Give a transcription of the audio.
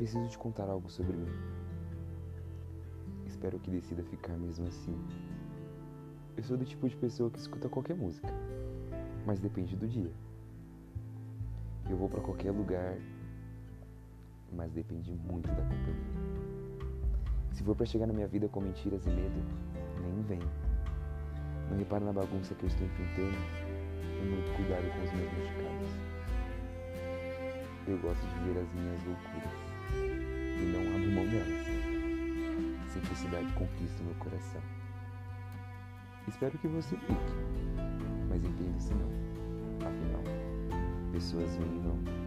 Preciso te contar algo sobre mim. Espero que decida ficar mesmo assim. Eu sou do tipo de pessoa que escuta qualquer música, mas depende do dia. Eu vou para qualquer lugar, mas depende muito da companhia. Se for para chegar na minha vida com mentiras e medo, nem vem. Não repara na bagunça que eu estou enfrentando e muito cuidado com os meus machucados. Eu gosto de ver as minhas loucuras Simplicidade conquista meu coração. Espero que você fique, mas entenda se não. Afinal, pessoas vêm e vão.